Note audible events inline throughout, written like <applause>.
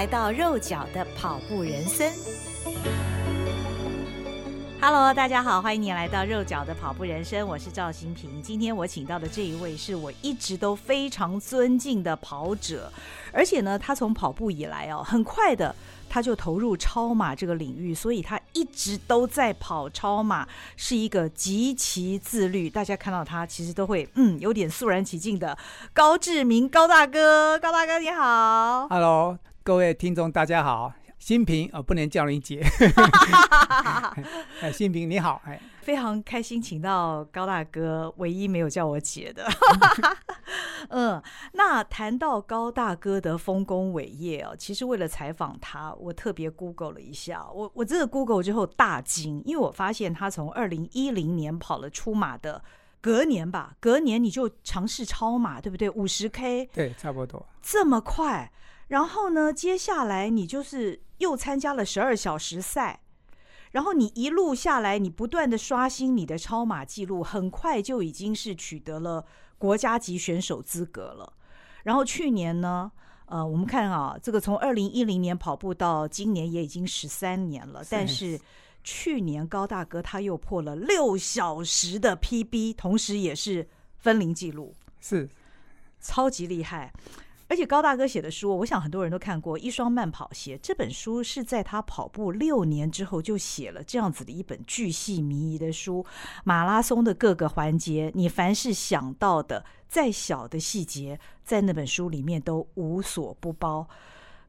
来到肉脚的跑步人生。Hello，大家好，欢迎你来到肉脚的跑步人生，我是赵新平。今天我请到的这一位是我一直都非常尊敬的跑者，而且呢，他从跑步以来哦，很快的。他就投入超马这个领域，所以他一直都在跑超马，是一个极其自律。大家看到他，其实都会嗯有点肃然起敬的。高志明高大哥，高大哥你好，Hello，各位听众大家好。心屏哦，不能叫你姐。<laughs> 哎，新平你好，哎，非常开心，请到高大哥，唯一没有叫我姐的。<laughs> 嗯，那谈到高大哥的丰功伟业哦，其实为了采访他，我特别 Google 了一下，我我真的 Google 之后大惊，因为我发现他从二零一零年跑了出马的隔年吧，隔年你就尝试超马，对不对？五十 K，对，差不多，这么快。然后呢，接下来你就是又参加了十二小时赛，然后你一路下来，你不断的刷新你的超马记录，很快就已经是取得了国家级选手资格了。然后去年呢，呃，我们看啊，这个从二零一零年跑步到今年也已经十三年了，但是去年高大哥他又破了六小时的 PB，同时也是分龄记录，是超级厉害。而且高大哥写的书，我想很多人都看过《一双慢跑鞋》这本书，是在他跑步六年之后就写了这样子的一本巨细靡遗的书。马拉松的各个环节，你凡是想到的再小的细节，在那本书里面都无所不包。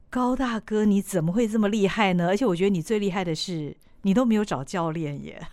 高大哥，你怎么会这么厉害呢？而且我觉得你最厉害的是，你都没有找教练耶。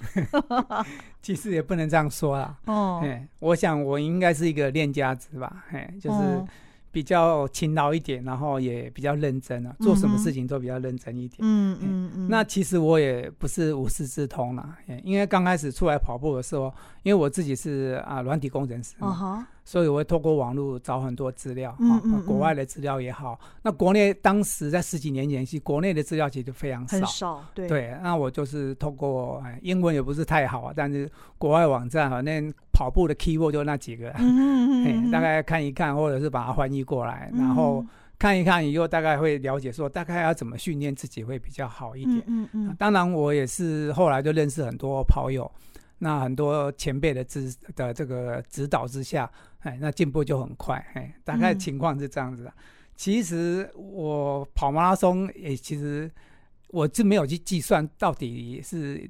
<laughs> 其实也不能这样说啦。哦，我想我应该是一个练家子吧。嘿，就是。哦比较勤劳一点，然后也比较认真啊，做什么事情都比较认真一点。嗯嗯嗯。那其实我也不是无师自通啦，因为刚开始出来跑步的时候，因为我自己是啊软体工程师嘛。所以我会透过网络找很多资料，嗯嗯嗯，国外的资料也好。那国内当时在十几年前，是国内的资料其实非常少，很少。对对，那我就是透过英文也不是太好啊，但是国外网站反正跑步的 keyword 就那几个，嗯嗯 <laughs> 嗯，大概看一看，或者是把它翻译过来，然后看一看以后，大概会了解说大概要怎么训练自己会比较好一点。嗯嗯嗯。当然，我也是后来就认识很多跑友。那很多前辈的指的这个指导之下，哎，那进步就很快，哎，大概情况是这样子的。嗯、其实我跑马拉松也，其实我是没有去计算到底是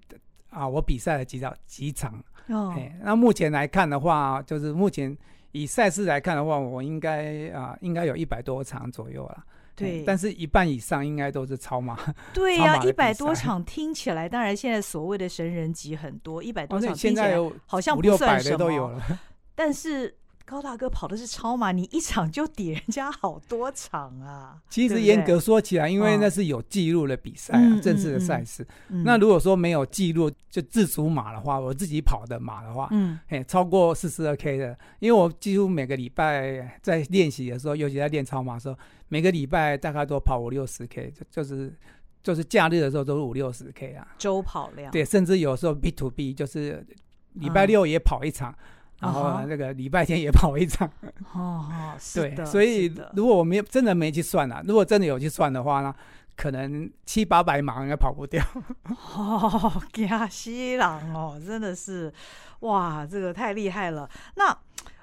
啊，我比赛了几场几场。哦，哎，那目前来看的话，就是目前以赛事来看的话，我应该啊，应该有一百多场左右了。对，但是一半以上应该都是超马。对呀，一百多场听起来，当然现在所谓的神人级很多，一百多场听起来好像不算什么。都有了。<laughs> 但是高大哥跑的是超马，你一场就抵人家好多场啊！<laughs> 其实严格说起来，因为那是有记录的比赛啊，正式的赛事。那如果说没有记录，就自主马的话，我自己跑的马的话，嗯，哎，超过四十二 K 的，因为我几乎每个礼拜在练习的时候，尤其在练超马的时候。每个礼拜大概都跑五六十 K，就就是就是假日的时候都是五六十 K 啊。周跑量。对，甚至有时候 B to B 就是礼拜六也跑一场，嗯、然后那个礼拜天也跑一场。哦 <laughs> 哦，对，所以如果我没真的没去算啊，如果真的有去算的话呢，可能七八百码应该跑不掉。<laughs> 哦，吓死人哦，真的是，哇，这个太厉害了。那。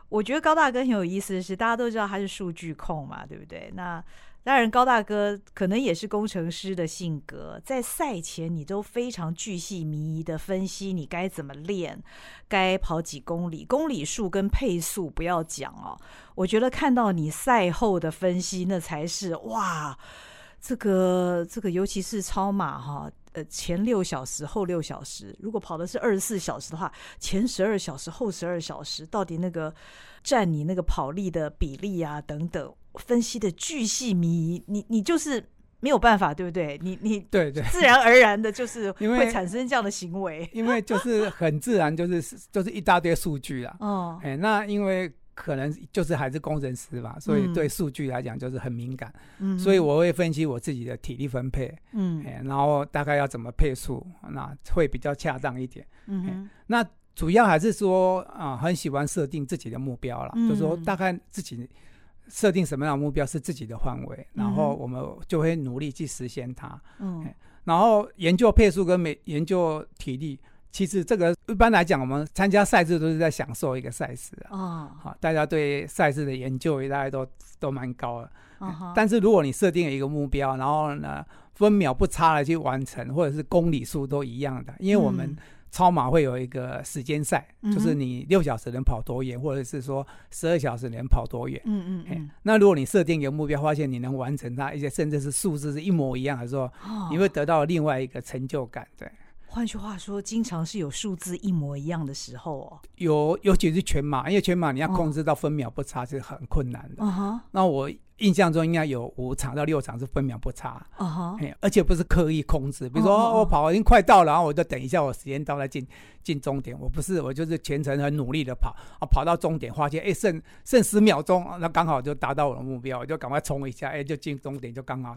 我觉得高大哥很有意思的是，大家都知道他是数据控嘛，对不对？那当然，高大哥可能也是工程师的性格，在赛前你都非常巨细靡遗的分析你该怎么练，该跑几公里，公里数跟配速不要讲哦。我觉得看到你赛后的分析，那才是哇，这个这个，尤其是超马哈。呃前六小时后六小时，如果跑的是二十四小时的话，前十二小时后十二小时，到底那个占你那个跑力的比例啊等等，分析的巨细靡遗，你你就是。没有办法，对不对？你你对对，自然而然的就是 <laughs> 会产生这样的行为，因为，就是很自然，就是 <laughs> 就是一大堆数据啊。哦，哎，那因为可能就是还是工程师吧，所以对数据来讲就是很敏感。嗯，所以我会分析我自己的体力分配，嗯，然后大概要怎么配速，那会比较恰当一点。嗯，那主要还是说啊，很喜欢设定自己的目标了，嗯，就是说大概自己。设定什么样的目标是自己的范围，然后我们就会努力去实现它。嗯，然后研究配速跟每研究体力，其实这个一般来讲，我们参加赛事都是在享受一个赛事啊。哦，好，大家对赛事的研究也大概都都蛮高的。哦，但是如果你设定了一个目标，然后呢，分秒不差的去完成，或者是公里数都一样的，因为我们。嗯超马会有一个时间赛，嗯、就是你六小时能跑多远，或者是说十二小时能跑多远。嗯嗯嗯。那如果你设定一个目标，发现你能完成它，而且甚至是数字是一模一样的时候，哦、你会得到另外一个成就感。对。换句话说，经常是有数字一模一样的时候哦。有，尤其是全马，因为全马你要控制到分秒不差是很困难的。哦、那我。印象中应该有五场到六场是分秒不差，uh huh. 而且不是刻意控制。比如说我跑已经快到了，然后我就等一下，我时间到了进进终点。我不是，我就是全程很努力的跑啊，跑到终点发现哎剩剩十秒钟，那刚好就达到我的目标，我就赶快冲一下，哎就进终点就刚好，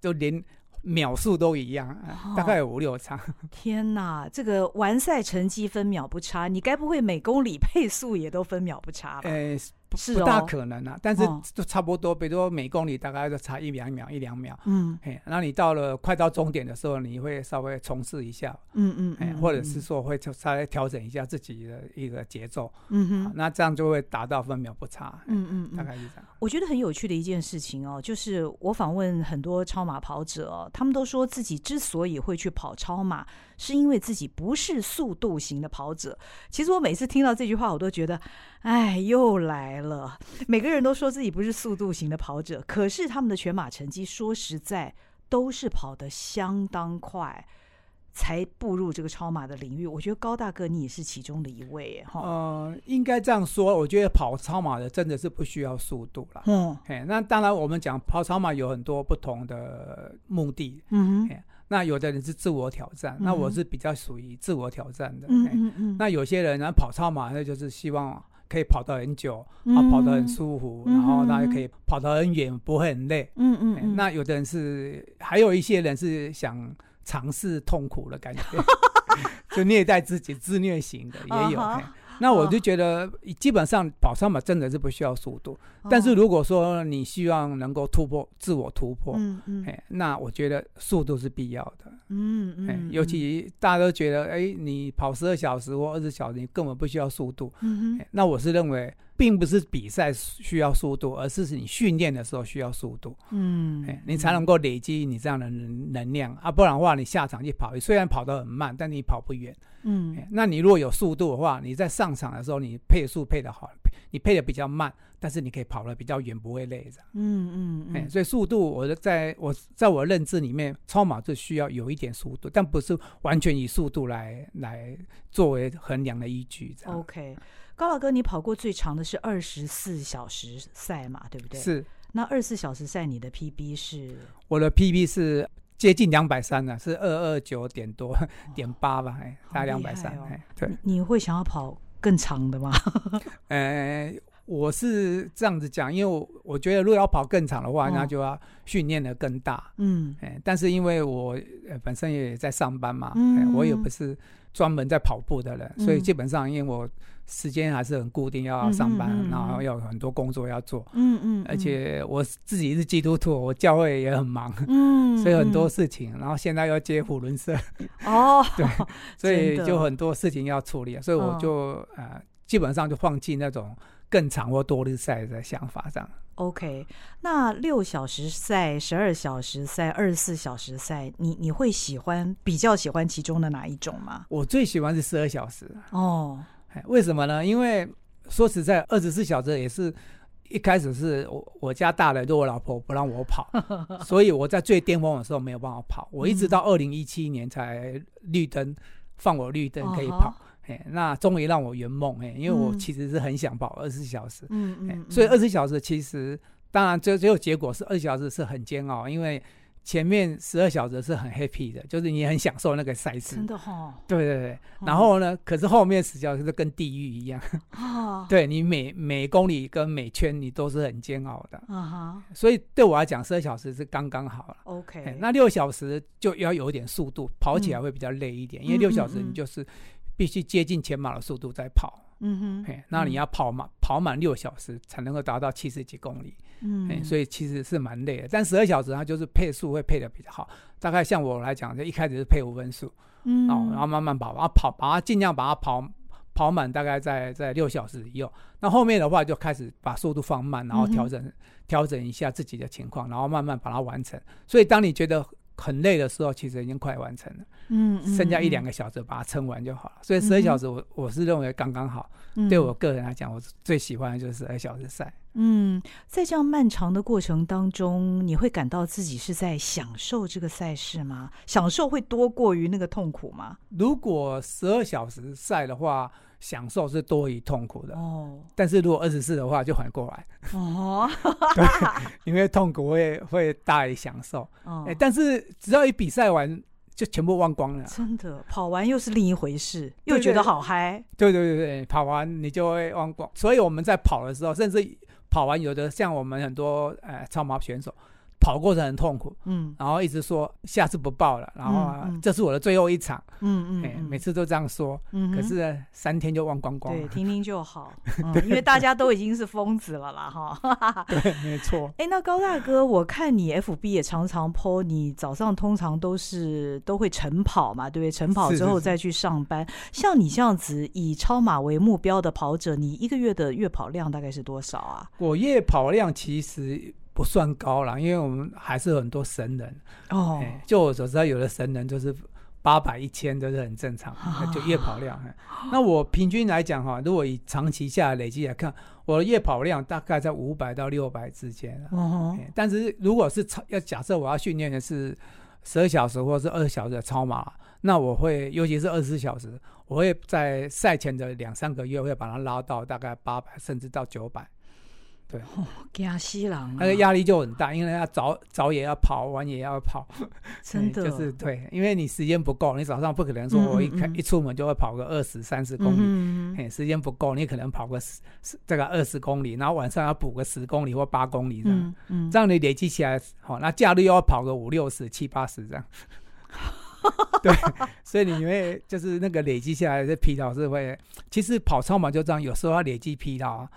就连秒数都一样，uh. 大概有五六场。<laughs> 天哪，这个完赛成绩分秒不差，你该不会每公里配速也都分秒不差吧？欸是不大可能啊，但是都差不多，比如说每公里大概就差一两秒，一两秒。嗯，嘿，那你到了快到终点的时候，你会稍微冲刺一下，嗯嗯，或者是说会稍微调整一下自己的一个节奏，嗯哼，那这样就会达到分秒不差，嗯嗯，大概是这样。我觉得很有趣的一件事情哦，就是我访问很多超马跑者，他们都说自己之所以会去跑超马，是因为自己不是速度型的跑者。其实我每次听到这句话，我都觉得，哎，又来了。每个人都说自己不是速度型的跑者，可是他们的全马成绩，说实在，都是跑得相当快，才步入这个超马的领域。我觉得高大哥你也是其中的一位，哈。呃，应该这样说，我觉得跑超马的真的是不需要速度了。嗯，那当然，我们讲跑超马有很多不同的目的。嗯哼。那有的人是自我挑战，嗯、那我是比较属于自我挑战的。嗯嗯嗯。那有些人呢跑超马，那就是希望可以跑得很久，嗯、啊，跑得很舒服，嗯、然后他也可以跑得很远，不会很累。嗯嗯，嗯。那有的人是，还有一些人是想尝试痛苦的感觉，<laughs> 就虐待自己、自虐型的也有。Uh. 那我就觉得，基本上跑三马真的是不需要速度，哦、但是如果说你希望能够突破自我突破，嗯嗯，那我觉得速度是必要的，嗯嗯，尤其大家都觉得，哎，你跑十二小时或二十小时，你根本不需要速度，嗯嗯，那我是认为。并不是比赛需要速度，而是是你训练的时候需要速度。嗯，你才能够累积你这样的能能量啊，不然的话，你下场去跑，虽然跑得很慢，但你跑不远。嗯，那你如果有速度的话，你在上场的时候，你配速配得好，你配得比较慢，但是你可以跑得比较远，不会累这样。嗯嗯嗯。所以速度，我在我在我认知里面，超马就需要有一点速度，但不是完全以速度来来作为衡量的依据。OK。高老哥，你跑过最长的是二十四小时赛嘛？对不对？是。那二十四小时赛，你的 PB 是？我的 PB 是接近两百三了，是二二九点多 <laughs> 点八吧？哎，大概两百三。哎，对。你会想要跑更长的吗？<laughs> 呃，我是这样子讲，因为我我觉得如果要跑更长的话，那就要训练的更大。嗯。哎，但是因为我本身也在上班嘛，嗯，我也不是专门在跑步的人，所以基本上因为我。时间还是很固定，要上班，嗯嗯嗯、然后要有很多工作要做。嗯嗯，嗯而且我自己是基督徒，我教会也很忙。嗯，嗯 <laughs> 所以很多事情，然后现在要接虎伦社。哦，<laughs> 对，<laughs> 所以就很多事情要处理，所以我就、哦、呃，基本上就放弃那种更长或多日赛的想法，这样。OK，那六小时赛、十二小时赛、二十四小时赛，你你会喜欢比较喜欢其中的哪一种吗？我最喜欢是十二小时。哦。为什么呢？因为说实在，二十四小时也是一开始是我我家大的，就我老婆不让我跑，<laughs> 所以我在最巅峰的时候没有办法跑。我一直到二零一七年才绿灯放我绿灯可以跑，哎、uh 那终于让我圆梦哎，因为我其实是很想跑二十四小时，嗯嗯，所以二十四小时其实当然最最后结果是二十四小时是很煎熬，因为。前面十二小时是很 happy 的，就是你很享受那个赛事，真的哈、哦。对对对，然后呢，嗯、可是后面十小时是跟地狱一样，哦、<laughs> 对你每每公里跟每圈你都是很煎熬的，嗯哼。所以对我来讲，十二小时是刚刚好了。OK，那六小时就要有点速度，跑起来会比较累一点，嗯、因为六小时你就是必须接近全马的速度在跑。嗯哼，嘿，那你要跑满、嗯、跑满六小时才能够达到七十几公里，嗯，所以其实是蛮累的。但十二小时它就是配速会配的比较好，大概像我来讲，就一开始是配五分速，嗯，哦，然后慢慢跑，然后跑，把它尽量把它跑跑满，大概在在六小时以右。那后面的话就开始把速度放慢，然后调整调、整一下自己的情况，然后慢慢把它完成。所以当你觉得很累的时候，其实已经快完成了。嗯，剩下一两个小时把它撑完就好了。所以十二小时我，我、是认为刚刚好。嗯、对我个人来讲，我最喜欢的就是十二小时赛。嗯，在这样漫长的过程当中，你会感到自己是在享受这个赛事吗？享受会多过于那个痛苦吗？如果十二小时赛的话，享受是多于痛苦的。哦，但是如果二十四的话，就反过来。哦，<laughs> 对，因为痛苦会会大于享受。哦，哎，但是只要一比赛完。就全部忘光了，真的，跑完又是另一回事，又觉得好嗨。对对对对，跑完你就会忘光。所以我们在跑的时候，甚至跑完，有的像我们很多呃超马选手。跑过程很痛苦，嗯，然后一直说下次不报了，然后这是我的最后一场，嗯嗯，每次都这样说，嗯，可是三天就忘光光了，对，听听就好，<laughs> 因为大家都已经是疯子了啦，哈，对，没错。<laughs> 哎，那高大哥，我看你 FB 也常常 po，你早上通常都是都会晨跑嘛，对不对？晨跑之后再去上班，像你这样子以超马为目标的跑者，你一个月的月跑量大概是多少啊？我月跑量其实。不算高了，因为我们还是很多神人哦、欸。就我所知道，有的神人就是八百、一千都是很正常，哦、就夜跑量。哦、<laughs> 那我平均来讲哈，如果以长期下来累积来看，我的月跑量大概在五百到六百之间。哦、欸，但是如果是超要假设我要训练的是十二小时或者是二十小时的超马，那我会尤其是二十四小时，我会在赛前的两三个月会把它拉到大概八百，甚至到九百。对，惊死人，那个压力就很大，因为要早早也要跑，晚也要跑，<laughs> 真的就是对，因为你时间不够，你早上不可能说我一开、嗯。嗯、一出门就会跑个二十三十公里，嗯。嗯时间不够，你可能跑个十这个二十公里，然后晚上要补个十公里或八公里这样，嗯嗯、这样你累积起来，好，那假日又要跑个五六十七八十这样，<laughs> 对，所以你会就是那个累积下来的疲劳是会，其实跑超马就这样，有时候要累积疲劳。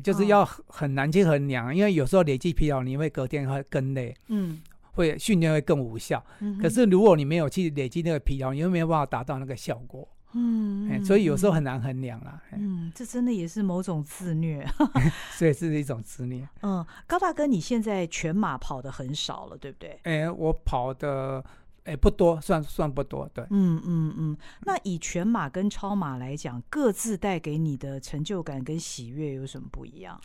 就是要很难去衡量，因为有时候累积疲劳，你会隔天会更累，嗯，会训练会更无效。嗯，可是如果你没有去累积那个疲劳，你又没有办法达到那个效果，嗯，嗯，所以有时候很难衡量啦。嗯，这真的也是某种自虐，<laughs> <laughs> 所以是一种自虐。嗯，高大哥，你现在全马跑的很少了，对不对？哎，我跑的。哎，不多，算算不多，对。嗯嗯嗯。那以全马跟超马来讲，各自带给你的成就感跟喜悦有什么不一样？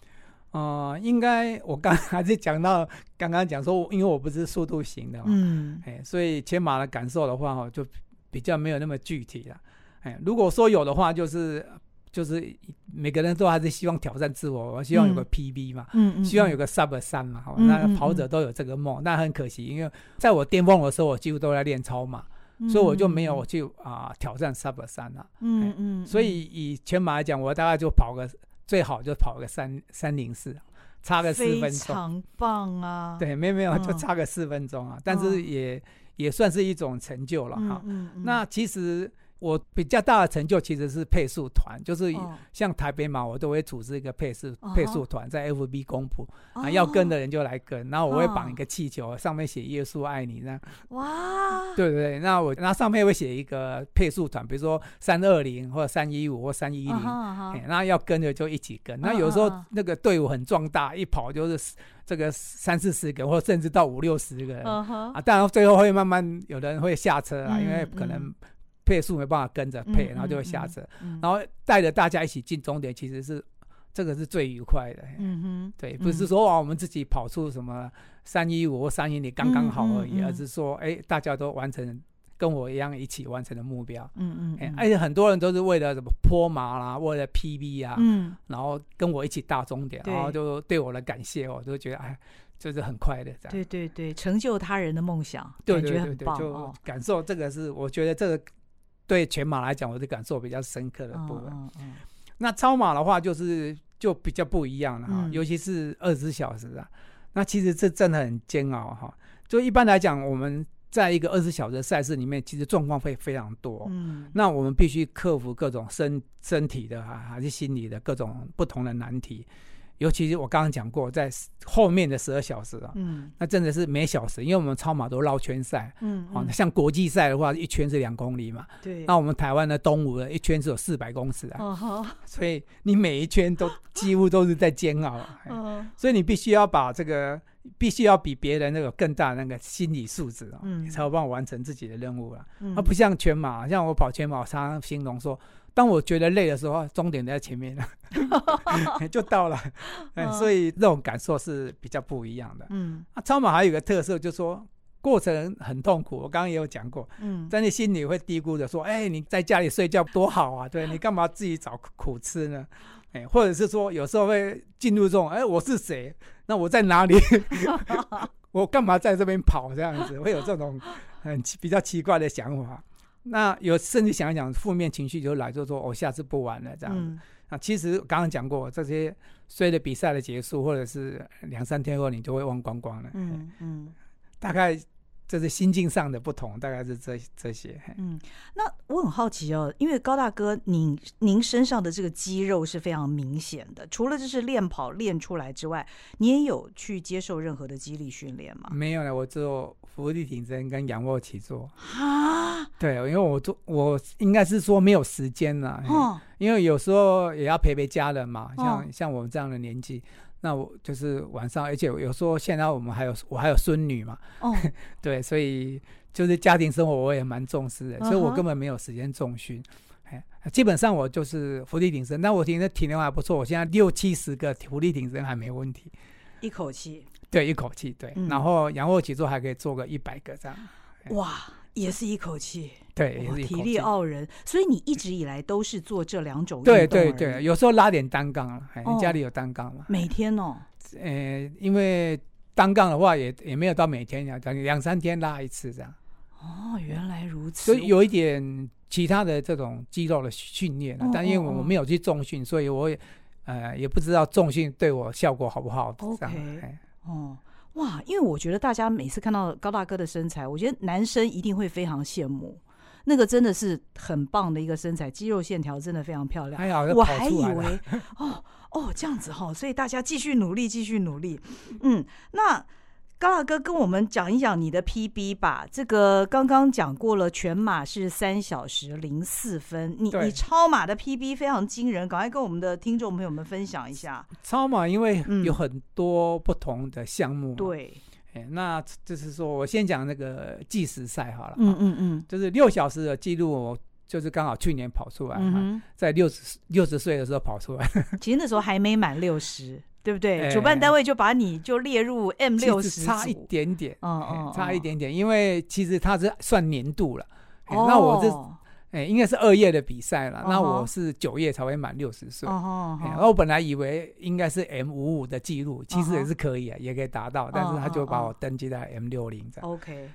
呃，应该我刚 <laughs> 还是讲到刚刚讲说，因为我不是速度型的嘛，嗯，哎，所以全马的感受的话，就比较没有那么具体了。哎，如果说有的话，就是。就是每个人都还是希望挑战自我，我希望有个 PB 嘛，嗯嗯、希望有个 Sub 三嘛，好，那跑者都有这个梦，但很可惜，因为在我巅峰的时候，我几乎都在练超马，嗯、所以我就没有去啊、呃、挑战 Sub 三了。嗯嗯，所以以全马来讲，我大概就跑个最好就跑个三三零四，差个四分钟，非常棒啊！对，没有没有，就差个四分钟啊，嗯、但是也也算是一种成就了哈。那其实。我比较大的成就其实是配速团，就是像台北马，我都会组织一个配速配速团，在 FB 公布啊，要跟的人就来跟，然后我会绑一个气球，上面写“耶稣爱你”这样。哇！对对对，那我那上面会写一个配速团，比如说三二零或者三一五或三一零，那要跟的就一起跟。那有时候那个队伍很壮大，一跑就是这个三四十个，或甚至到五六十个人啊。当然最后会慢慢有人会下车啊，因为可能。配速没办法跟着配，然后就会下车，然后带着大家一起进终点，其实是这个是最愉快的。嗯哼，对，不是说啊，我们自己跑出什么三一五或三一零刚刚好而已，而是说，哎，大家都完成跟我一样一起完成的目标。嗯嗯，嗯，而且很多人都是为了什么坡马啦，为了 PB 啊，嗯，然后跟我一起到终点，然后就对我的感谢，我都觉得哎，就是很快的。这样。对对对，成就他人的梦想，对对对对，感觉很棒就感受这个是，我觉得这个对全马来讲，我的感受比较深刻的部分。那超马的话，就是。就比较不一样了哈，嗯、尤其是二十四小时啊，那其实这真的很煎熬哈。就一般来讲，我们在一个二十四小时的赛事里面，其实状况会非常多。嗯，那我们必须克服各种身身体的啊，还是心理的各种不同的难题。尤其是我刚刚讲过，在后面的十二小时啊，嗯，那真的是每小时，因为我们超马都绕圈赛，嗯，好，像国际赛的话，一圈是两公里嘛，对，那我们台湾的东吴的一圈是有四百公尺啊，哦，所以你每一圈都 <laughs> 几乎都是在煎熬，哦，所以你必须要把这个，必须要比别人那个更大那个心理素质哦，嗯，才有办法完成自己的任务了，嗯，而不像全马，像我跑全马，我常常形容说。当我觉得累的时候，终点在前面了，<laughs> 就到了，嗯，所以这种感受是比较不一样的。嗯，啊，超马还有一个特色，就是说过程很痛苦。我刚刚也有讲过，嗯，但你心里会嘀咕着说：“哎，你在家里睡觉多好啊，对，你干嘛自己找苦吃呢？”哎，或者是说有时候会进入这种：“哎，我是谁？那我在哪里？<laughs> 我干嘛在这边跑？”这样子会有这种很比较奇怪的想法。那有甚至想一想，负面情绪就来，就说我下次不玩了这样子。嗯、啊，其实刚刚讲过，这些随着比赛的结束，或者是两三天后，你就会忘光光了。嗯嗯，嗯大概这是心境上的不同，大概是这这些。嗯，那我很好奇哦，因为高大哥，您您身上的这个肌肉是非常明显的，除了就是练跑练出来之外，你也有去接受任何的肌力训练吗？没有了，我只有。伏地挺身跟仰卧起坐啊，对，因为我做我应该是说没有时间了，哦，因为有时候也要陪陪家人嘛，像、哦、像我们这样的年纪，那我就是晚上，而且有时候现在我们还有我还有孙女嘛，哦，<laughs> 对，所以就是家庭生活我也蛮重视的，所以我根本没有时间重训，基本上我就是伏地挺身，那我觉得体能还不错，我现在六七十个伏地挺身还没问题，一口气。对，一口气对，嗯、然后仰卧起坐还可以做个一百个这样。哇，也是一口气。对，也是体力傲人。所以你一直以来都是做这两种运动。对对对，有时候拉点单杠了。你家里有单杠吗？每天哦。呃，因为单杠的话也也没有到每天，两两三天拉一次这样。哦，原来如此。所以有一点其他的这种肌肉的训练，但因为我没有去重训，所以我也呃也不知道重训对我效果好不好。OK。哦，哇！因为我觉得大家每次看到高大哥的身材，我觉得男生一定会非常羡慕。那个真的是很棒的一个身材，肌肉线条真的非常漂亮。哎呀我还以为 <laughs> 哦哦这样子哈、哦，所以大家继续努力，继续努力。嗯，那。高大哥跟我们讲一讲你的 PB 吧。这个刚刚讲过了，全马是三小时零四分。你你超马的 PB 非常惊人，赶快跟我们的听众朋友们分享一下。超马因为有很多不同的项目，对，哎，那就是说我先讲那个计时赛好了。嗯嗯嗯，就是六小时的记录，就是刚好去年跑出来，嗯、在六十六十岁的时候跑出来。<laughs> 其实那时候还没满六十。对不对？主办单位就把你就列入 M 六十，差一点点，嗯嗯，差一点点，因为其实它是算年度了。那我是哎，应该是二月的比赛了。那我是九月才会满六十岁。哦哦我本来以为应该是 M 五五的记录，其实也是可以啊，也可以达到，但是他就把我登记在 M 六零这样。OK，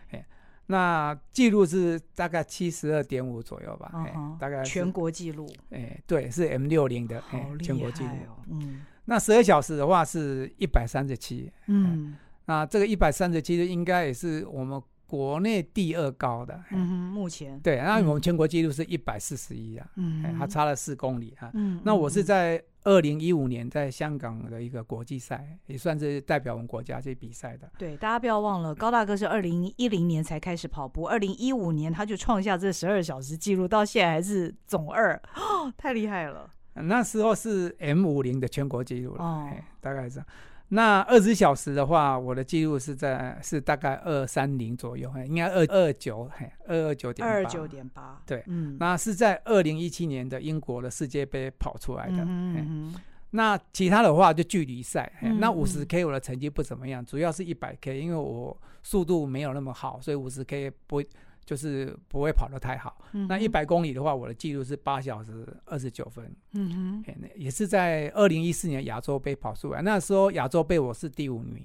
那记录是大概七十二点五左右吧，大概全国记录。哎，对，是 M 六零的全国记录。嗯。那十二小时的话是一百三十七，嗯，那这个一百三十七应该也是我们国内第二高的，嗯，目前。对，那我们全国纪录是一百四十一啊，嗯，还差了四公里啊，嗯，那我是在二零一五年在香港的一个国际赛，也算是代表我们国家去比赛的。对，大家不要忘了，高大哥是二零一零年才开始跑步，二零一五年他就创下这十二小时纪录，到现在还是总二，哦，太厉害了。那时候是 M 五零的全国纪录了，哦，大概是这样。那二十小时的话，我的记录是在是大概二三零左右，应该二二九，二二九点八，二九点八，对，嗯，那是在二零一七年的英国的世界杯跑出来的，嗯，嗯那其他的话就距离赛，嗯那五十 K 我的成绩不怎么样，主要是一百 K，因为我速度没有那么好，所以五十 K 不会就是不会跑得太好。那一百公里的话，我的记录是八小时二十九分，嗯哼，也是在二零一四年亚洲杯跑出来，那时候亚洲杯我是第五名，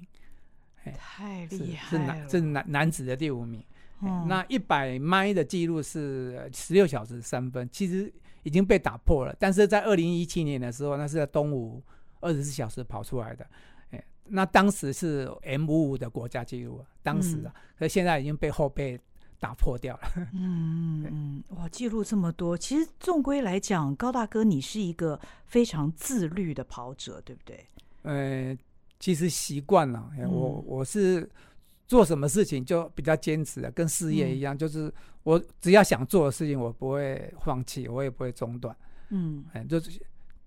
太厉害了，是男是男男子的第五名。那一百迈的记录是十六小时三分，其实已经被打破了。但是在二零一七年的时候，那是在东吴二十四小时跑出来的，哎，那当时是 M 五五的国家纪录，当时啊，可是现在已经被后辈打破掉了。<laughs> 嗯嗯，哇，记录这么多，其实纵归来讲，高大哥你是一个非常自律的跑者，对不对？呃，其实习惯了，我我是做什么事情就比较坚持的，跟事业一样，就是我只要想做的事情，我不会放弃，我也不会中断。嗯哎，就是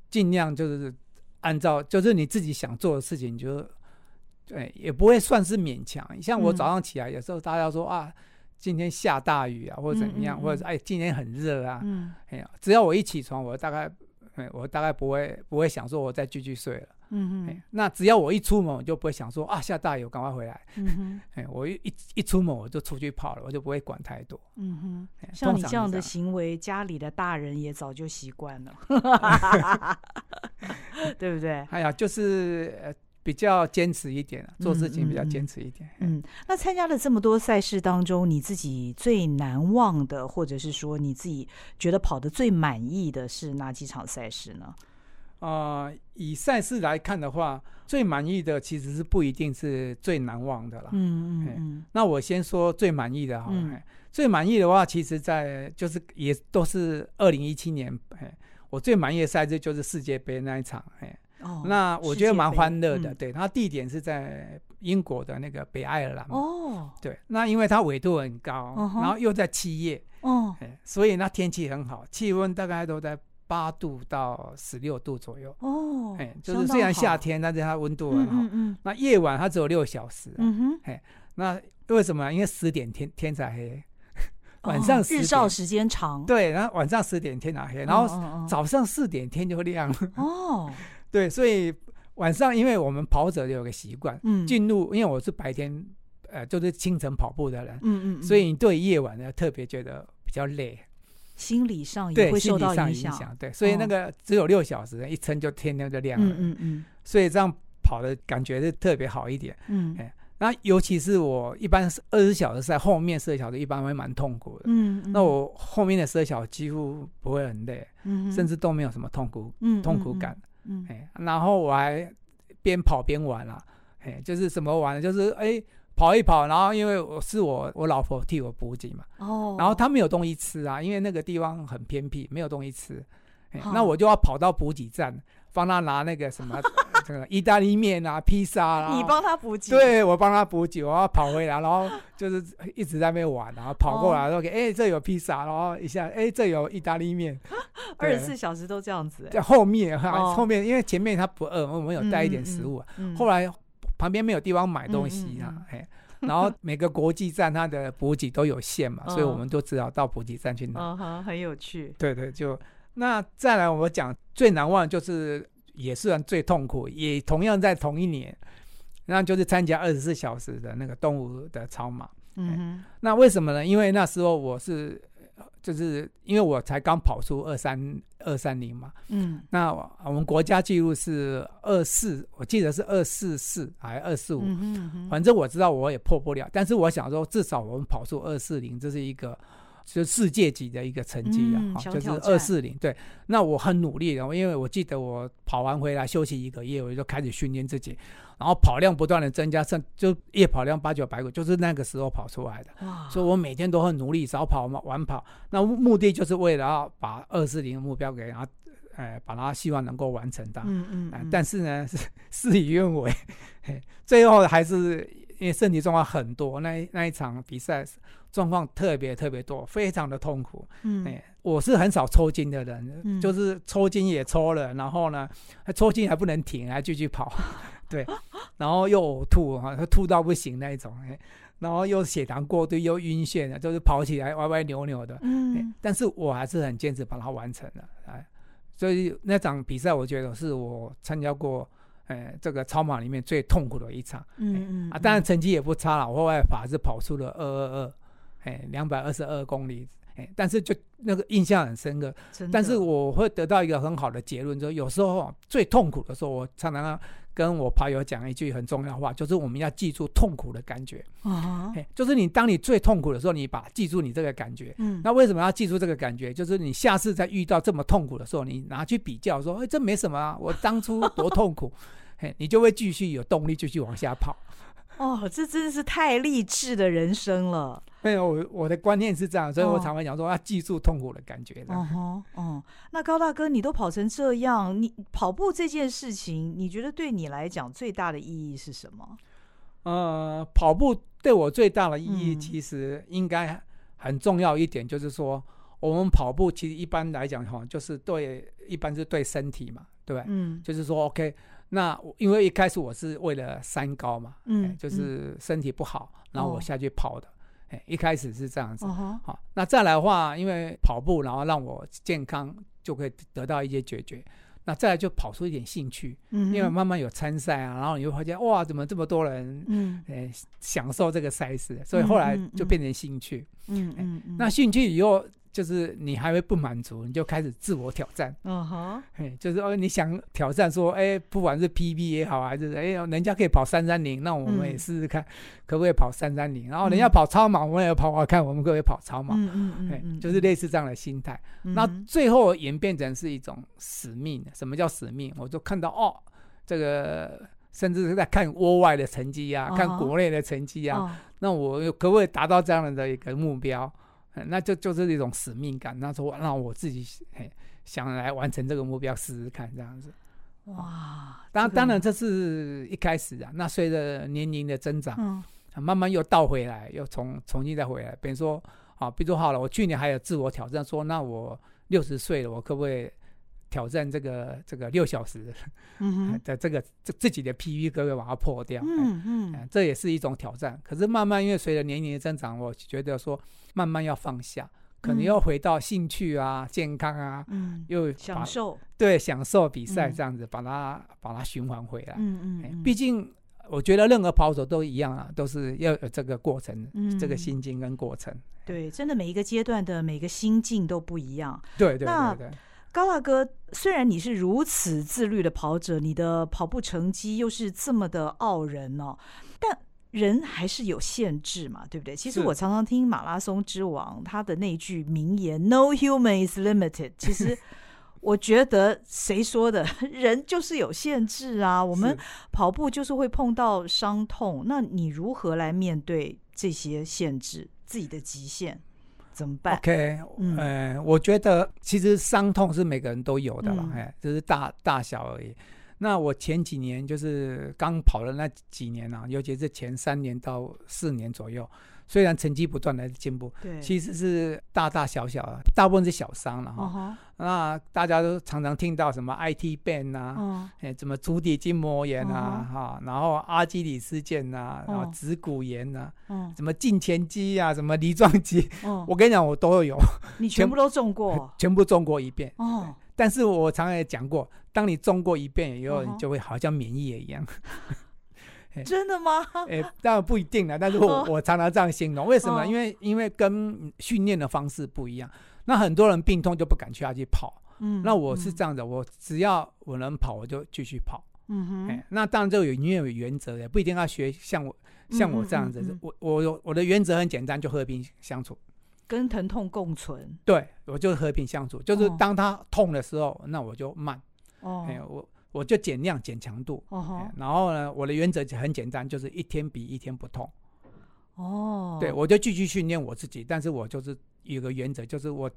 尽量就是按照，就是你自己想做的事情，你就对，也不会算是勉强。像我嗯早上起来，有时候大家说啊，今天下大雨啊，或者怎么样，嗯嗯嗯或者是哎，今天很热啊，嗯哎呀，只要我一起床，我大概，哎，我大概不会不会想说我再继续睡了。嗯哎，那只要我一出门，我就不会想说啊，下大雨，我赶快回来。嗯哼哎，我一一一出门我就出去跑了，我就不会管太多。嗯哼，哎像你这样的行为，家里的大人也早就习惯了，<laughs> 对不对？哎呀，就是呃比较坚持一点，做事情比较坚持一点。嗯，那参加了这么多赛事当中，你自己最难忘的，或者是说你自己觉得跑得最满意的是哪几场赛事呢？呃，以赛事来看的话，最满意的其实是不一定是最难忘的啦。嗯嗯嗯那我先说最满意的哈。最满意的话，其实在就是也都是二零一七年，哎，我最满意的赛事就是世界杯那一场，哎，嗯，哦，那我觉得蛮欢乐的。对，它地点是在英国的那个北爱尔兰。嗯、哦对，那因为它纬度很高，然后又在七月，哦哎，所以那天气很好，气温大概都在八度到十六度左右。哦，哎，就是虽然夏天，但是它温度很好。嗯嗯那夜晚它只有六小时、啊，嗯哼，那为什么？因为十点天天才黑，哦晚上10点日照时间长，对，然后晚上十点天才黑，嗯，然后早上四点天就亮了。哦，对，所以晚上因为我们跑者有个习惯，嗯，进入因为我是白天呃就是清晨跑步的人，嗯嗯，所以你对夜晚呢特别觉得比较累，心理上也对，会受到影响。对，所以那个只有六小时，一撑就天亮就亮了。嗯嗯嗯所以这样跑的感觉是特别好一点。嗯哎那尤其是我一般二十小时赛后面十二小时一般会蛮痛苦的。嗯，那我后面的十二小时几乎不会很累，嗯甚至都没有什么痛苦嗯痛苦感。，嗯。哎，然后我还边跑边玩啊，哎，就是什么玩？就是哎跑一跑，然后因为我是我我老婆替我补给嘛，哦，然后她没有东西吃啊，因为那个地方很偏僻，没有东西吃，哎那我就要跑到补给站帮他拿那个什么 <laughs> 这个意大利面啊、披萨啊，你帮他补给，对我帮他补给，我要跑回来，然后就是一直在那边玩，然后跑过来说：“哎、欸，这有披萨。”然后一下，哎、欸，这有意大利面。<laughs> 二十四小时都这样子，在后面哈，哦后面因为前面他不饿，我们有带一点食物、啊。嗯后来旁边没有地方买东西啊，哎、嗯然后每个国际站它的补给都有限嘛，嗯所以我们都只好到补给站去拿。嗯哼，很有趣。对对，就那再来我讲最难忘就是也是最痛苦，也同样在同一年，那就是参加二十四小时的那个动物的超马。嗯那为什么呢？因为那时候我是，就是因为我才刚跑出二三二三零嘛。嗯那我们国家纪录是二四，我记得是二四四还是二四五，反正我知道我也破不了。但是我想说，至少我们跑出二四零，这是一个就是世界级的一个成绩了、就是二四零。对，那我很努力的，因为我记得我跑完回来休息一个月，我就开始训练自己，然后跑量不断的增加，甚就夜跑量八九百个，就是那个时候跑出来的。哇，所以我每天都很努力，早跑嘛，晚跑。那目的就是为了要把二四零的目标给它，哎，把它希望能够完成到。嗯嗯，但是呢，事 <laughs> 事与愿违，最后还是因为身体状况很多，那一那一场比赛状况特别特别多，非常的痛苦。嗯。哎，我是很少抽筋的人，嗯。就是抽筋也抽了，然后呢，抽筋还不能停，还继续跑，<laughs> 对，然后又呕吐哈，吐到不行那一种，哎，然后又血糖过低，又晕眩的，就是跑起来歪歪扭扭的。哎。嗯。但是我还是很坚持把它完成了，哎，所以那场比赛我觉得是我参加过，呃，这个超马里面最痛苦的一场。嗯嗯啊，当然成绩也不差了，我后来跑是跑出了二二二，哎，两百二十二公里。哎，但是就那个印象很深刻，但是我会得到一个很好的结论，就是有时候最痛苦的时候，我常常跟我跑友讲一句很重要的话，就是我们要记住痛苦的感觉。啊、uh-huh.，就是你当你最痛苦的时候，你把记住你这个感觉。嗯，那为什么要记住这个感觉？就是你下次再遇到这么痛苦的时候，你拿去比较说，哎，这没什么啊，我当初多痛苦，<laughs> 嘿，你就会继续有动力继续往下跑。哦，这真的是太励志的人生了。没有，我我的观念是这样，所以我常会讲说要记住痛苦的感觉。哦哦，哦，那高大哥，你都跑成这样，你跑步这件事情，你觉得对你来讲最大的意义是什么？呃，跑步对我最大的意义，其实应该很重要一点，就是说，我们跑步其实一般来讲哈，就是对，一般是对身体嘛，对，嗯，就是说，OK。那因为一开始我是为了三高嘛，嗯，欸、就是身体不好，嗯、然后我下去跑的，哎、一开始是这样子，哦、好，那再来的话，因为跑步，然后让我健康就可以得到一些解决，那再来就跑出一点兴趣，嗯，因为慢慢有参赛啊，然后你会发现哇，怎么这么多人，嗯，哎、欸，享受这个赛事，所以后来就变成兴趣，嗯嗯，嗯，嗯，那兴趣以后。就是你还会不满足，你就开始自我挑战。嗯哼，嘿，就是哦，你想挑战说，哎、欸，不管是 PB 也好，还是哎、欸，人家可以跑三三零，那我们也试试看，可不可以跑三三零？然后人家跑超马，我们也跑跑看，我们可不可以跑超马？嗯嗯嗯，嗯，就是类似这样的心态、嗯。那最后演变成是一种使命。什么叫使命？我就看到哦，这个甚至是在看国外的成绩呀、啊，看国内的成绩呀、啊哦，那我可不可以达到这样的一个目标？那就就是一种使命感，那说让我自己嘿想来完成这个目标试试看这样子。哇，当当然这是一开始啊，那随着年龄的增长，嗯，慢慢又倒回来，又重重新再回来。比如说啊，比如说好了，我去年还有自我挑战，说那我六十岁了，我可不可以？挑战这个这个六小时的这个这自己的 PV 可不可以把它破掉？嗯嗯，这也是一种挑战。可是慢慢因为随着年龄的增长，我觉得说慢慢要放下，可能要回到兴趣啊、健康啊，嗯，又享受对享受比赛这样子，把它把它循环回来。嗯嗯，毕竟我觉得任何跑手都一样啊，都是要有这个过程，这个心境跟过程。对，真的每一个阶段的每个心境都不一样。对对对对。高大哥，虽然你是如此自律的跑者，你的跑步成绩又是这么的傲人哦，但人还是有限制嘛，对不对？其实我常常听马拉松之王他的那句名言 “No human is limited”。其实 <laughs> 我觉得谁说的，<laughs> 人就是有限制啊。我们跑步就是会碰到伤痛，那你如何来面对这些限制，自己的极限？怎么办？OK，嗯、呃，我觉得其实伤痛是每个人都有的了，哎、嗯，就是大大小而已。那我前几年就是刚跑了那几年啊，尤其是前三年到四年左右。虽然成绩不断的进步，对，其实是大大小小的，大部分是小伤了哈。Uh-huh. 那大家都常常听到什么 IT band 啊，哎、uh-huh. 什么足底筋膜炎啊，哈、uh-huh.，然后阿基里斯腱啊，然后指骨炎呐、啊，uh-huh. 什么胫前肌啊，什么梨状肌，uh-huh. 我跟你讲，我都有，<laughs> 你全部都中过，全，部中过一遍。哦、uh-huh.，但是我常常也讲过，当你中过一遍以后，你就会好像免疫一样。Uh-huh. 真的吗？哎、欸，当然不一定了。但是我我常常这样形容，为什么？因为因为跟训练的方式不一样。那很多人病痛就不敢去下去跑。嗯，那我是这样的，我只要我能跑，我就继续跑。嗯哼。哎，那当然就有因为有原则的，不一定要学像我像我这样子。嗯嗯嗯、我我我的原则很简单，就和平相处，跟疼痛共存。对，我就和平相处，就是当他痛的时候，那我就慢。哦。哎，我。我就减量减强度，uh-huh. 然后呢，我的原则很简单，就是一天比一天不痛。哦、oh.，对，我就继续训练我自己，但是我就是有个原则，就是我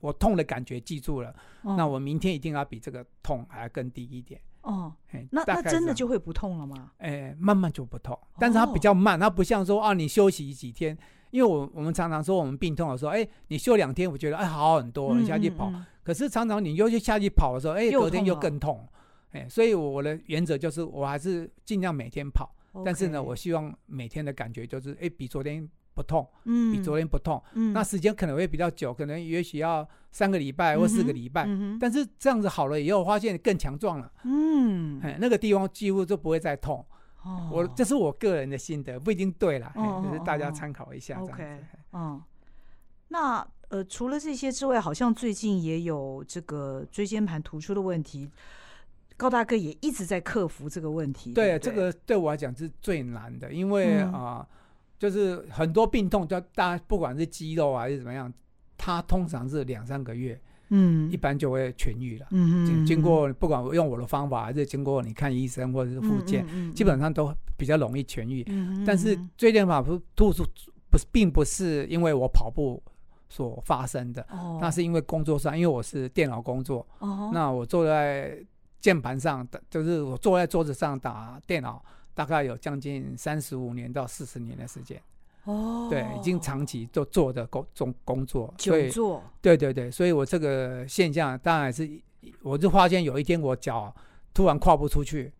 我痛的感觉记住了，oh. 那我明天一定要比这个痛还要更低一点。哦、oh.，那那真的就会不痛了吗？哎，慢慢就不痛，但是它比较慢，它不像说啊，你休息几天，因为我我们常常说我们病痛的时候，哎，你休两天，我觉得哎好很多，你下去跑。嗯嗯嗯可是常常你又去下去跑的时候，哎，隔天又更痛，哎，所以我的原则就是，我还是尽量每天跑，但是呢，我希望每天的感觉就是，哎，比昨天不痛，嗯，比昨天不痛，嗯，那时间可能会比较久，可能也许要三个礼拜或四个礼拜，嗯，但是这样子好了以后，发现更强壮了，嗯，哎，那个地方几乎就不会再痛。哦，我这是我个人的心得，不一定对啦，哦，就是大家参考一下。OK，嗯，那呃，除了这些之外，好像最近也有这个椎间盘突出的问题。高大哥也一直在克服这个问题。对，对，这个对我来讲是最难的，因为啊、嗯呃，就是很多病痛，就大家不管是肌肉还是怎么样，它通常是两三个月，嗯，一般就会痊愈了。嗯嗯。经过不管用我的方法，还是经过你看医生或者是复健，嗯嗯嗯、基本上都比较容易痊愈。嗯，嗯但是椎间盘突出不是，并不是因为我跑步所发生的，哦，那是因为工作上，因为我是电脑工作，哦，那我坐在。键盘上的就是我坐在桌子上打电脑，大概有将近三十五年到四十年的时间。哦，对，已经长期都做的工种工作，久坐。对对对，所以我这个现象当然是，我就发现有一天我脚突然跨不出去，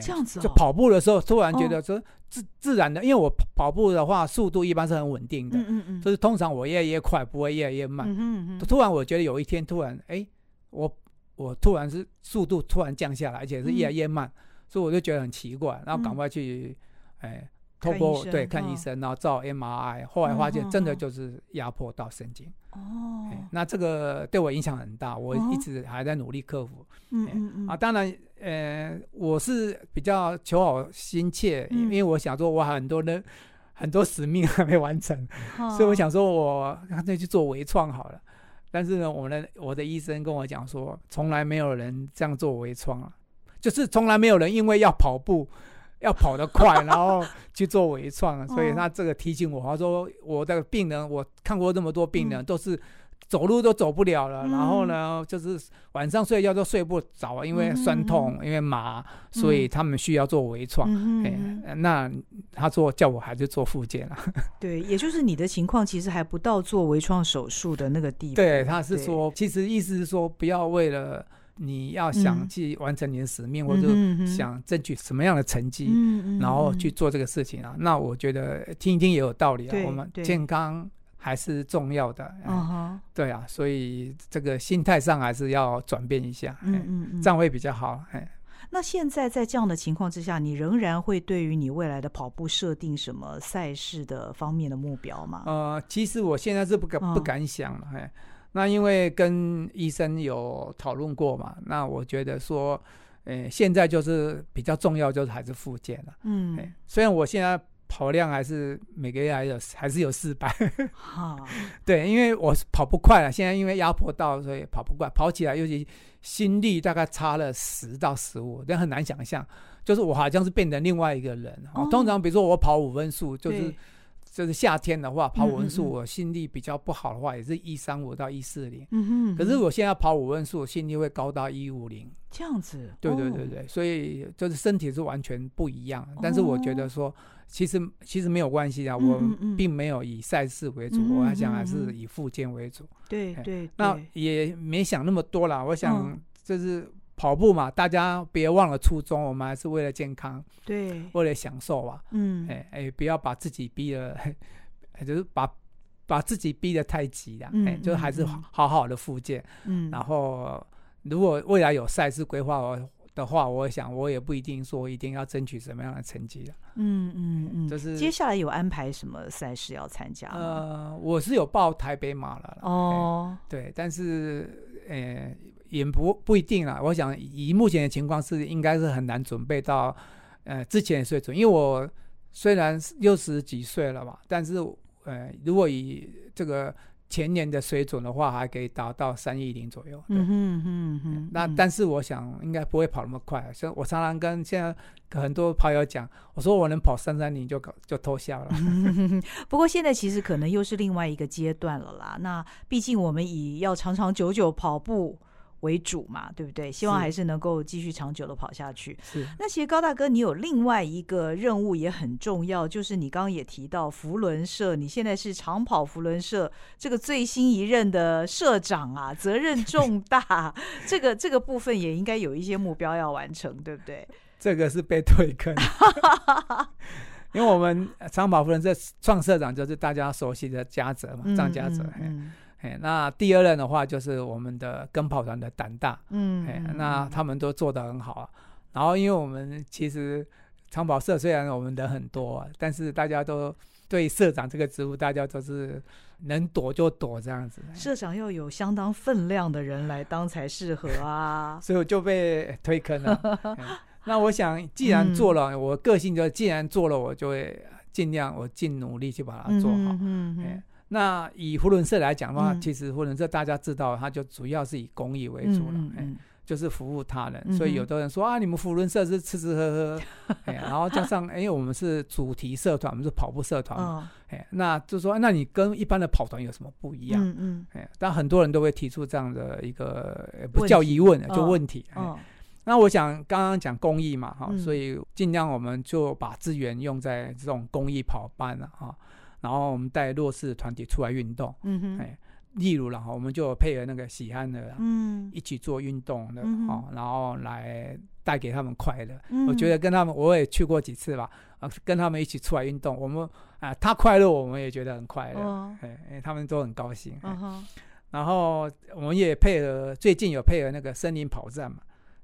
这样子、哦，就跑步的时候突然觉得说自自然的，因为我跑步的话速度一般是很稳定的，嗯嗯嗯，就是通常我越来越快，不会越来越慢。嗯嗯嗯，突然我觉得有一天突然，哎，我。我突然是速度突然降下来，而且是越来越慢，嗯、所以我就觉得很奇怪，然后赶快去，嗯、哎，透过对看医生，然后照 MRI，后来发现真的就是压迫到神经。哦、哎，那这个对我影响很大，我一直还在努力克服。嗯嗯嗯。啊，当然，呃，我是比较求好心切，因为我想说，我很多的很多使命还没完成，嗯、所以我想说我干脆去做微创好了。但是呢，我的我的医生跟我讲说，从来没有人这样做微创啊，就是从来没有人因为要跑步，要跑得快，然后去做微创。所以他这个提醒我，他说我的病人，我看过这么多病人，都是。走路都走不了了，嗯、然后呢，就是晚上睡觉都睡不着，因为酸痛，嗯、因为麻，嗯、所以他们需要做微创。嗯欸、那他说叫我还是做复健了。<laughs> 对，也就是你的情况其实还不到做微创手术的那个地步。对，他是说，其实意思是说，不要为了你要想去完成你的使命，嗯、或者想争取什么样的成绩，嗯、然后去做这个事情啊。嗯、那我觉得听一听也有道理啊。我们健康。还是重要的，嗯哼，对啊，所以这个心态上还是要转变一下，嗯嗯嗯，这样会比较好，哎。那现在在这样的情况之下，你仍然会对于你未来的跑步设定什么赛事的方面的目标吗？呃，其实我现在是不敢不敢想了，哎，那因为跟医生有讨论过嘛，那我觉得说，呃，现在就是比较重要，就是还是复健了，嗯，虽然我现在。跑量还是每个月还有还是有四百，哈，<laughs> 对，因为我跑不快了，现在因为压迫到，所以跑不快，跑起来尤其心率大概差了十到十五，但很难想象，就是我好像是变成另外一个人。哦，通常比如说我跑五分速，就是。就是夏天的话，跑五分数，我心率比较不好的话，也是一三五到一四零。嗯哼。可是我现在跑五分速，心率会高到一五零。这样子。对对对对，所以就是身体是完全不一样。但是我觉得说，其实其实没有关系啊，我并没有以赛事为主，我还想还是以复健为主。对对。那也没想那么多啦，我想就是。跑步嘛，大家别忘了初衷，我们还是为了健康，对，为了享受啊，嗯，哎哎，不要把自己逼了，<laughs> 就是把把自己逼得太急了，哎，就还是好好的复健，嗯，然后如果未来有赛事规划的话，我想我也不一定说一定要争取什么样的成绩了，嗯嗯嗯，就是接下来有安排什么赛事要参加？呃，我是有报台北马了，哦，对，但是，呃。也不不一定啦，我想以目前的情况是应该是很难准备到，呃，之前的水准。因为我虽然六十几岁了嘛，但是呃，如果以这个前年的水准的话，还可以达到三亿零左右。嗯嗯嗯哼。那但是我想应该不会跑那么快。像我常常跟现在很多跑友讲，我说我能跑三三零就就偷笑了。<laughs> 不过现在其实可能又是另外一个阶段了啦。那毕竟我们以要长长久久跑步。为主嘛，对不对？希望还是能够继续长久的跑下去。是。那其实高大哥，你有另外一个任务也很重要，就是你刚刚也提到福伦社，你现在是长跑福伦社这个最新一任的社长啊，责任重大。这个这个部分也应该有一些目标要完成，对不对？<laughs> 这个是被退坑。<laughs> 因为我们长跑福伦社创社长就是大家熟悉的嘉泽嘛，张嘉泽。嗯，哎，那第二任的话就是我们的跟跑团的胆大。嗯，哎，那他们都做得很好啊。然后，因为我们其实长跑社虽然我们人很多啊，但是大家都对社长这个职务，大家都是能躲就躲这样子。社长要有相当分量的人来当才适合啊，<laughs> 所以我就被推坑了。<laughs> 那我想，既然做了，嗯、我个性就既然做了，我就会尽量我尽努力去把它做好。嗯嗯嗯、那以扶轮社来讲的话，嗯、其实扶轮社大家知道，它就主要是以公益为主了，嗯嗯、就是服务他人。嗯、所以有的人说啊，你们扶轮社是吃吃喝喝，<laughs> 然后加上因为我们是主题社团，我们是跑步社团，哦、那就说那你跟一般的跑团有什么不一样？嗯嗯、但很多人都会提出这样的一个不叫疑问，问就问题。那我想刚刚讲公益嘛，哈、嗯，所以尽量我们就把资源用在这种公益跑班了，哈，然后我们带弱势团体出来运动，嗯哼，哎，例如然后我们就配合那个喜憨的，嗯，一起做运动的，嗯、哼。然后来带给他们快乐。嗯、我觉得跟他们我也去过几次吧，啊，跟他们一起出来运动，我们啊，他快乐，我们也觉得很快乐，哦、哎，他们都很高兴。然后我们也配合，最近有配合那个森林跑站嘛。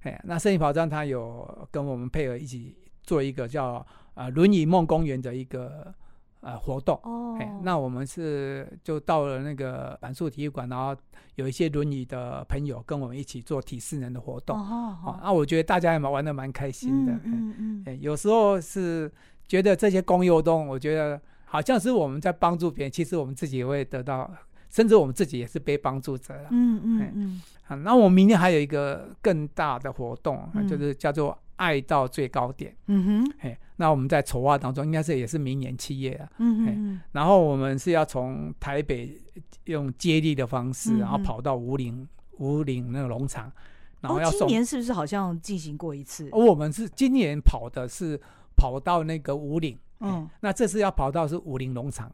哎，那森林跑站他有跟我们配合一起做一个叫呃轮椅梦公园的一个呃活动。哦。那我们是就到了那个板树体育馆，然后有一些轮椅的朋友跟我们一起做体适能的活动。哦。哦。那我觉得大家也蛮玩的蛮开心的。嗯嗯。哎，有时候是觉得这些公益活动，我觉得好像是我们在帮助别人，其实我们自己也会得到。甚至我们自己也是被帮助者了。嗯嗯嗯。好，那我们明年还有一个更大的活动，嗯、就是叫做“爱到最高点”。嗯哼。嘿，那我们在筹划当中，应该是也是明年七月啊。嗯嗯。然后我们是要从台北用接力的方式，嗯、然后跑到武岭武岭那个农场，然后要送。哦、今年是不是好像进行过一次？哦，我们是今年跑的是跑到那个武岭。嗯。那这次要跑到是武岭农场。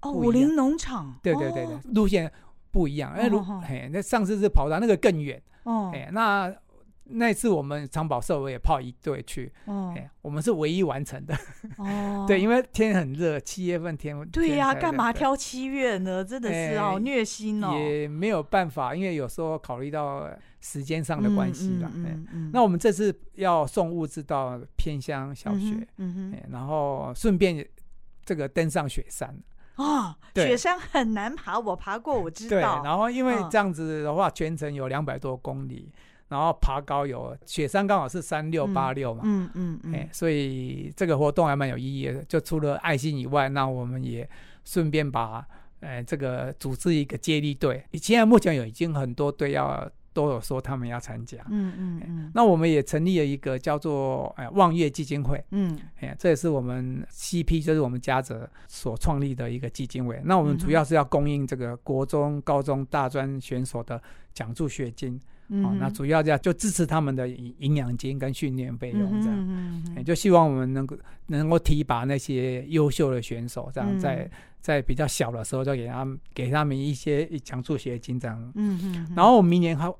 哦，武林农场，对对对对，路线不一样。哎，路，嘿，那上次是跑到那个更远。哦，哎，那那次我们长宝社我也泡一队去。哦，哎，我们是唯一完成的。哦，<laughs> 对，因为天很热，七月份天。对呀，干嘛挑七月呢？真的是好虐心哦。也没有办法，因为有时候考虑到时间上的关系了。嗯嗯。那我们这次要送物资到偏乡小学。嗯哼。然后顺便这个登上雪山。啊，雪山很难爬，我爬过，我知道。对，然后因为这样子的话，全程有两百多公里，然后爬高有雪山刚好是三六八六嘛，嗯嗯嗯，所以这个活动还蛮有意义的。就除了爱心以外，那我们也顺便把，呃，这个组织一个接力队。现在目前有已经很多队要。都有说他们要参加，嗯嗯嗯，那我们也成立了一个叫做“望月基金会”，嗯，哎，这也是我们 CP，就是我们家者所创立的一个基金会。那我们主要是要供应这个国中、高中、大专选手的奖助学金，嗯，那主要这样就支持他们的营养金跟训练费用，这样，嗯，就希望我们能够能够提拔那些优秀的选手，这样在在比较小的时候就给他们给他们一些奖助学金，这样，嗯嗯，然后我们明年还。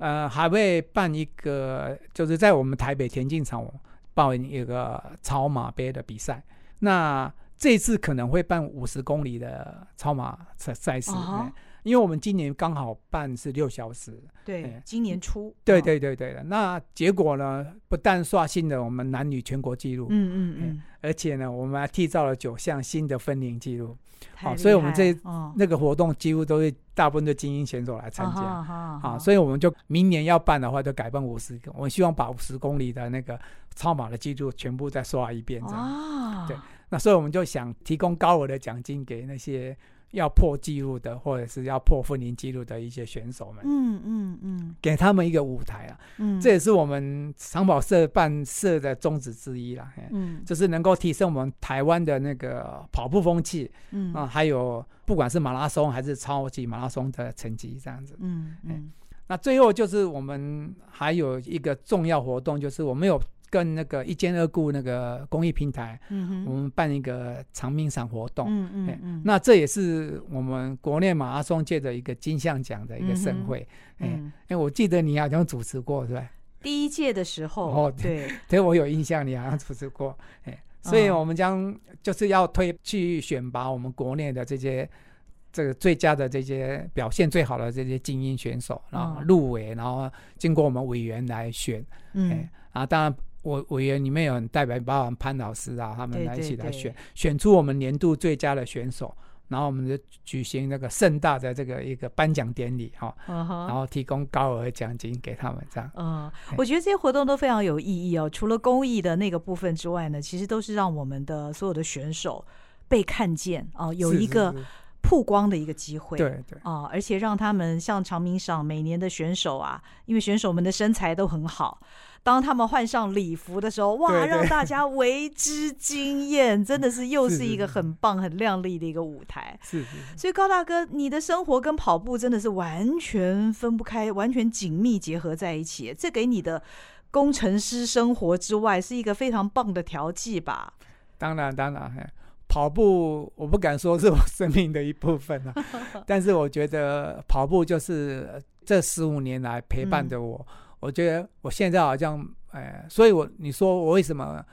呃，还会办一个，就是在我们台北田径场办一个超马杯的比赛。那这次可能会办五十公里的超马赛赛事。哦因为我们今年刚好办是六小时，对，今年初，对对对对的。那结果呢，不但刷新了我们男女全国纪录，嗯嗯嗯，而且呢，我们还缔造了九项新的分龄纪录。好，所以我们这那个活动几乎都是大部分的精英选手来参加。好，所以我们就明年要办的话，就改办五十个。我们希望把五十公里的那个超马的记录全部再刷一遍，这样。对，那所以我们就想提供高额的奖金给那些。要破纪录的，或者是要破分龄纪录的一些选手们，嗯嗯嗯，给他们一个舞台啊，嗯，这也是我们长跑社办社的宗旨之一啦，嗯，就是能够提升我们台湾的那个跑步风气，嗯。啊，还有不管是马拉松还是超级马拉松的成绩这样子，嗯嗯，那最后就是我们还有一个重要活动，就是我们有。跟那个一兼二顾那个公益平台，嗯哼，我们办一个长命伞活动，嗯嗯嗯，那这也是我们国内马拉松界的一个金像奖的一个盛会，嗯，哎，我记得你好像主持过，是吧？第一届的时候，哦，对，对，<laughs> 我有印象，你好像主持过，哎，所以我们将就是要推去选拔我们国内的这些这个最佳的这些表现最好的这些精英选手，然后入围，然后经过我们委员来选。嗯，欸、啊，当然我委员里面有代表包含潘老师啊，他们来一起来选，选出我们年度最佳的选手。然后我们就举行那个盛大的这个一个颁奖典礼哈，然后提供高额奖金给他们这样。嗯，我觉得这些活动都非常有意义哦。除了公益的那个部分之外呢，其实都是让我们的所有的选手被看见哦，有一个曝光的一个机会。对对啊，而且让他们像长明赏每年的选手啊，因为选手们的身材都很好。当他们换上礼服的时候，哇，让大家为之惊艳，真的是又 <laughs> 是一个很棒、很亮丽的一个舞台。是是。所以高大哥，你的生活跟跑步真的是完全分不开，完全紧密结合在一起。这给你的工程师生活之外，是一个非常棒的调剂吧？当然，当然，跑步我不敢说是我生命的一部分啊，<laughs> 但是我觉得跑步就是这十五年来陪伴着我。嗯我觉得我现在好像，呃，所以我你说我为什么，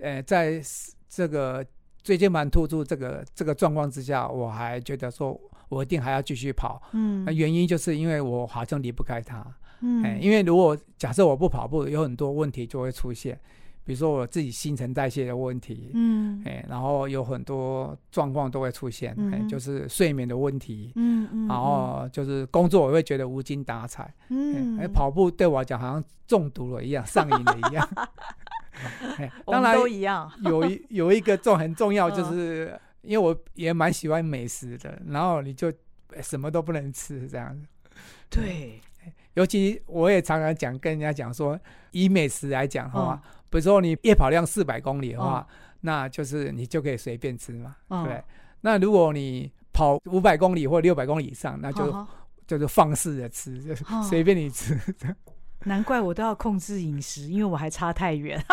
呃，在这个椎间盘突出这个这个状况之下，我还觉得说我一定还要继续跑，嗯，那原因就是因为我好像离不开它，嗯，哎，因为如果假设我不跑步，有很多问题就会出现。比如说我自己新陈代谢的问题，嗯，哎，然后有很多状况都会出现，嗯，哎，就是睡眠的问题，嗯嗯，然后就是工作我会觉得无精打采，嗯，哎，跑步对我来讲好像中毒了一样，上瘾了一样，<laughs> 哎，当然都一样，有一有一个重很重要，就是因为我也蛮喜欢美食的，然后你就什么都不能吃这样子，对，尤其我也常常讲跟人家讲说，以美食来讲的话。比如说你夜跑量四百公里的话，哦、那就是你就可以随便吃嘛，哦、对。那如果你跑五百公里或六百公里以上，那就、哦、就是放肆的吃，就随便你吃。哦、<laughs> 难怪我都要控制饮食，因为我还差太远。<laughs>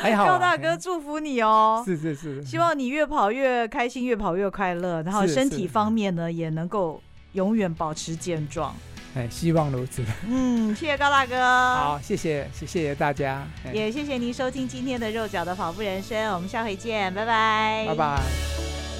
还好、啊，<laughs> 高大哥祝福你哦。是是是，希望你越跑越开心，越跑越快乐，然后身体方面呢也能够永远保持健壮。哎，希望如此。嗯，谢谢高大哥。好，谢谢，谢谢大家。也谢谢您收听今天的肉脚的跑步人生，我们下回见，拜拜。拜拜。